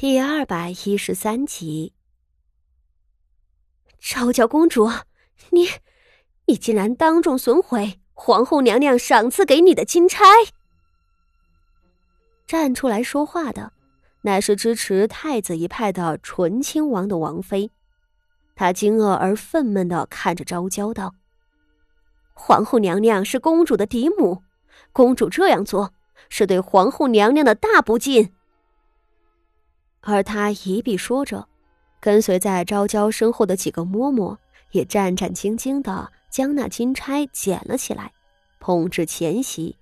第二百一十三集，昭娇公主，你，你竟然当众损毁皇后娘娘赏赐给你的金钗！站出来说话的，乃是支持太子一派的纯亲王的王妃。她惊愕而愤懑的看着昭娇道：“皇后娘娘是公主的嫡母，公主这样做是对皇后娘娘的大不敬。”而他一臂说着，跟随在昭娇身后的几个嬷嬷也战战兢兢的将那金钗捡了起来，捧至前席。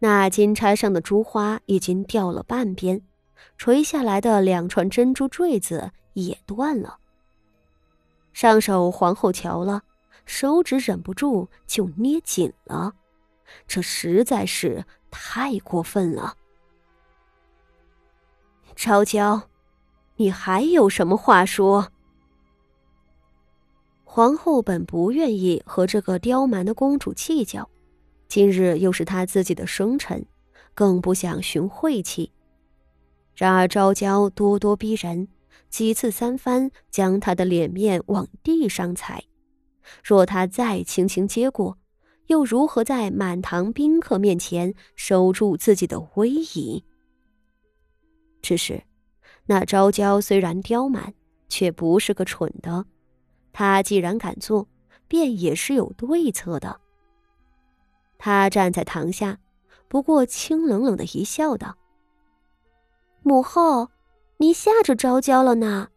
那金钗上的珠花已经掉了半边，垂下来的两串珍珠坠子也断了。上手皇后瞧了，手指忍不住就捏紧了，这实在是太过分了。昭娇，你还有什么话说？皇后本不愿意和这个刁蛮的公主计较，今日又是她自己的生辰，更不想寻晦气。然而昭娇咄咄逼人，几次三番将她的脸面往地上踩，若她再轻轻接过，又如何在满堂宾客面前守住自己的威仪？只是，那昭娇虽然刁蛮，却不是个蠢的。她既然敢做，便也是有对策的。她站在堂下，不过清冷冷的一笑，道：“母后，您吓着昭娇了呢。”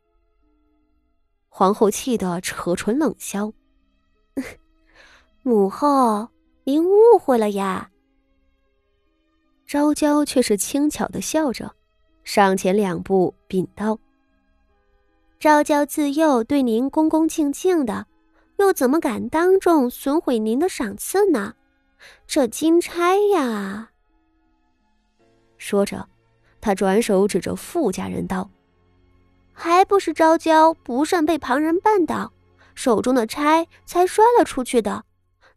皇后气得扯唇冷笑：“ 母后，您误会了呀。”昭娇却是轻巧的笑着。上前两步，禀道：“昭娇自幼对您恭恭敬敬的，又怎么敢当众损毁您的赏赐呢？这金钗呀！”说着，他转手指着傅家人道：“还不是昭娇不慎被旁人绊倒，手中的钗才摔了出去的，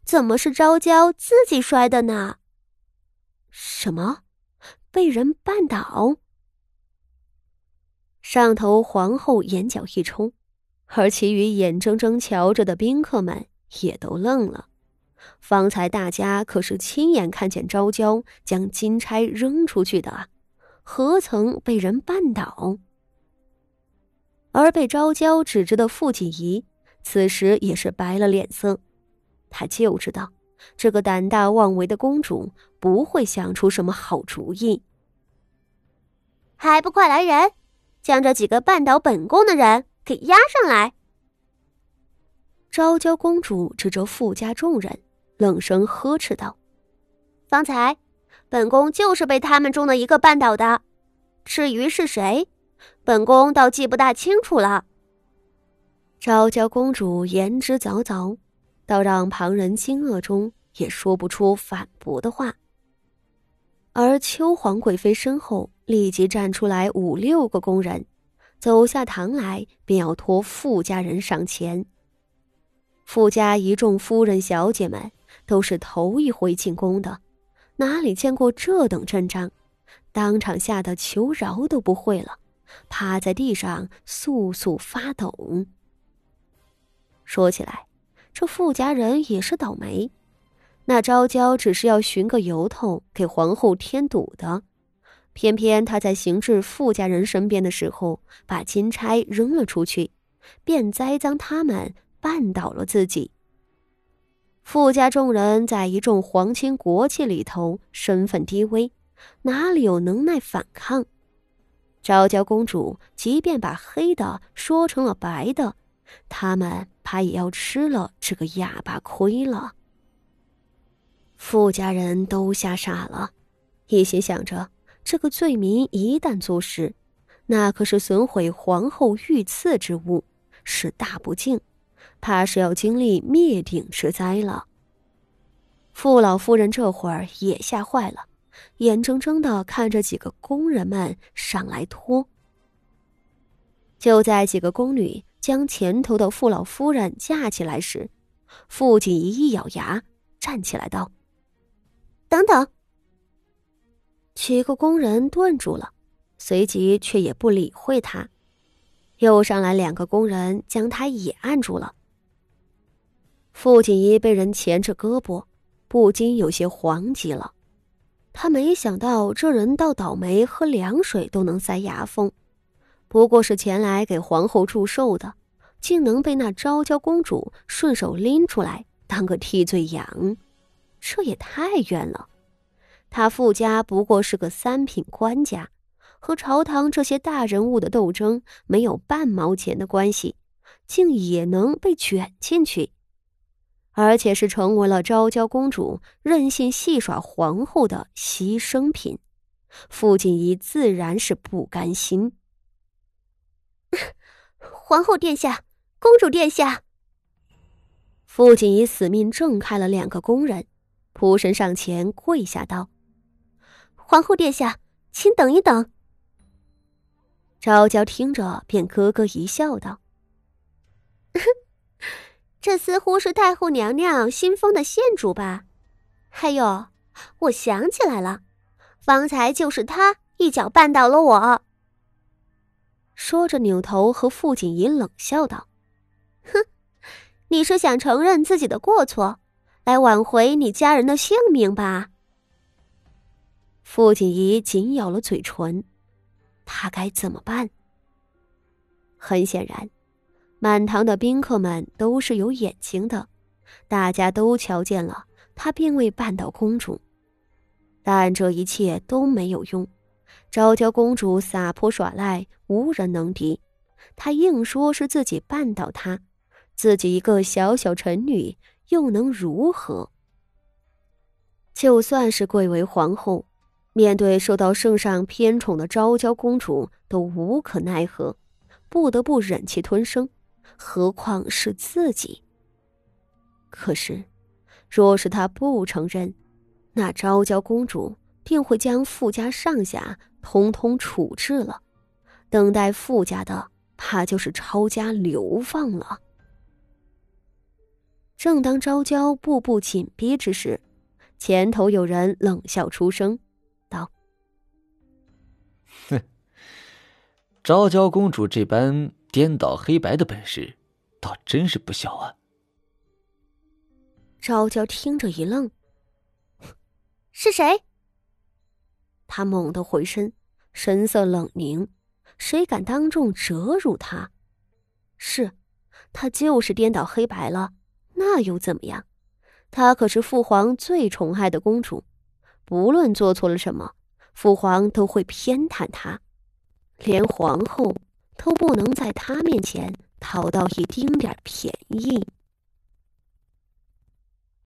怎么是昭娇自己摔的呢？”什么？被人绊倒？上头皇后眼角一冲，而其余眼睁睁瞧着的宾客们也都愣了。方才大家可是亲眼看见昭娇将金钗扔出去的，何曾被人绊倒？而被昭娇指着的傅锦仪，此时也是白了脸色。他就知道，这个胆大妄为的公主不会想出什么好主意。还不快来人！将这几个绊倒本宫的人给押上来！昭娇公主指着富家众人，冷声呵斥道：“方才，本宫就是被他们中的一个绊倒的。至于是谁，本宫倒记不大清楚了。”昭娇公主言之凿凿，倒让旁人惊愕中也说不出反驳的话。而秋皇贵妃身后。立即站出来五六个宫人，走下堂来，便要托傅家人上前。傅家一众夫人小姐们都是头一回进宫的，哪里见过这等阵仗，当场吓得求饶都不会了，趴在地上簌簌发抖。说起来，这傅家人也是倒霉，那昭娇只是要寻个由头给皇后添堵的。偏偏她在行至傅家人身边的时候，把金钗扔了出去，便栽赃他们绊倒了自己。傅家众人在一众皇亲国戚里头身份低微，哪里有能耐反抗？昭娇公主即便把黑的说成了白的，他们怕也要吃了这个哑巴亏了。富家人都吓傻了，一心想着。这个罪名一旦坐实，那可是损毁皇后御赐之物，是大不敬，怕是要经历灭顶之灾了。傅老夫人这会儿也吓坏了，眼睁睁的看着几个宫人们上来拖。就在几个宫女将前头的傅老夫人架起来时，傅锦仪一咬牙，站起来道：“等等。”几个工人顿住了，随即却也不理会他。又上来两个工人，将他也按住了。傅锦衣被人钳着胳膊，不禁有些惶急了。他没想到这人倒倒霉，喝凉水都能塞牙缝。不过是前来给皇后祝寿的，竟能被那昭娇公主顺手拎出来当个替罪羊，这也太冤了。他傅家不过是个三品官家。和朝堂这些大人物的斗争没有半毛钱的关系，竟也能被卷进去，而且是成为了昭娇公主任性戏耍皇后的牺牲品。傅锦仪自然是不甘心。皇后殿下，公主殿下。傅锦仪死命挣开了两个工人，仆身上前跪下道：“皇后殿下，请等一等。”昭娇听着，便咯咯一笑，道：“ 这似乎是太后娘娘新封的县主吧？还有，我想起来了，方才就是他一脚绊倒了我。”说着，扭头和傅锦仪冷笑道：“哼，你是想承认自己的过错，来挽回你家人的性命吧？”傅锦仪紧咬了嘴唇。他该怎么办？很显然，满堂的宾客们都是有眼睛的，大家都瞧见了他并未绊倒公主。但这一切都没有用，昭娇公主撒泼耍赖，无人能敌。她硬说是自己绊倒她，自己一个小小臣女又能如何？就算是贵为皇后。面对受到圣上偏宠的昭娇公主，都无可奈何，不得不忍气吞声，何况是自己？可是，若是他不承认，那昭娇公主定会将傅家上下通通处置了，等待傅家的，怕就是抄家流放了。正当昭娇步步紧逼之时，前头有人冷笑出声。道哼，昭娇公主这般颠倒黑白的本事，倒真是不小啊！昭娇听着一愣：“是谁？”他猛地回身，神色冷凝：“谁敢当众折辱他？是，他就是颠倒黑白了，那又怎么样？她可是父皇最宠爱的公主，不论做错了什么。”父皇都会偏袒她，连皇后都不能在她面前讨到一丁点便宜。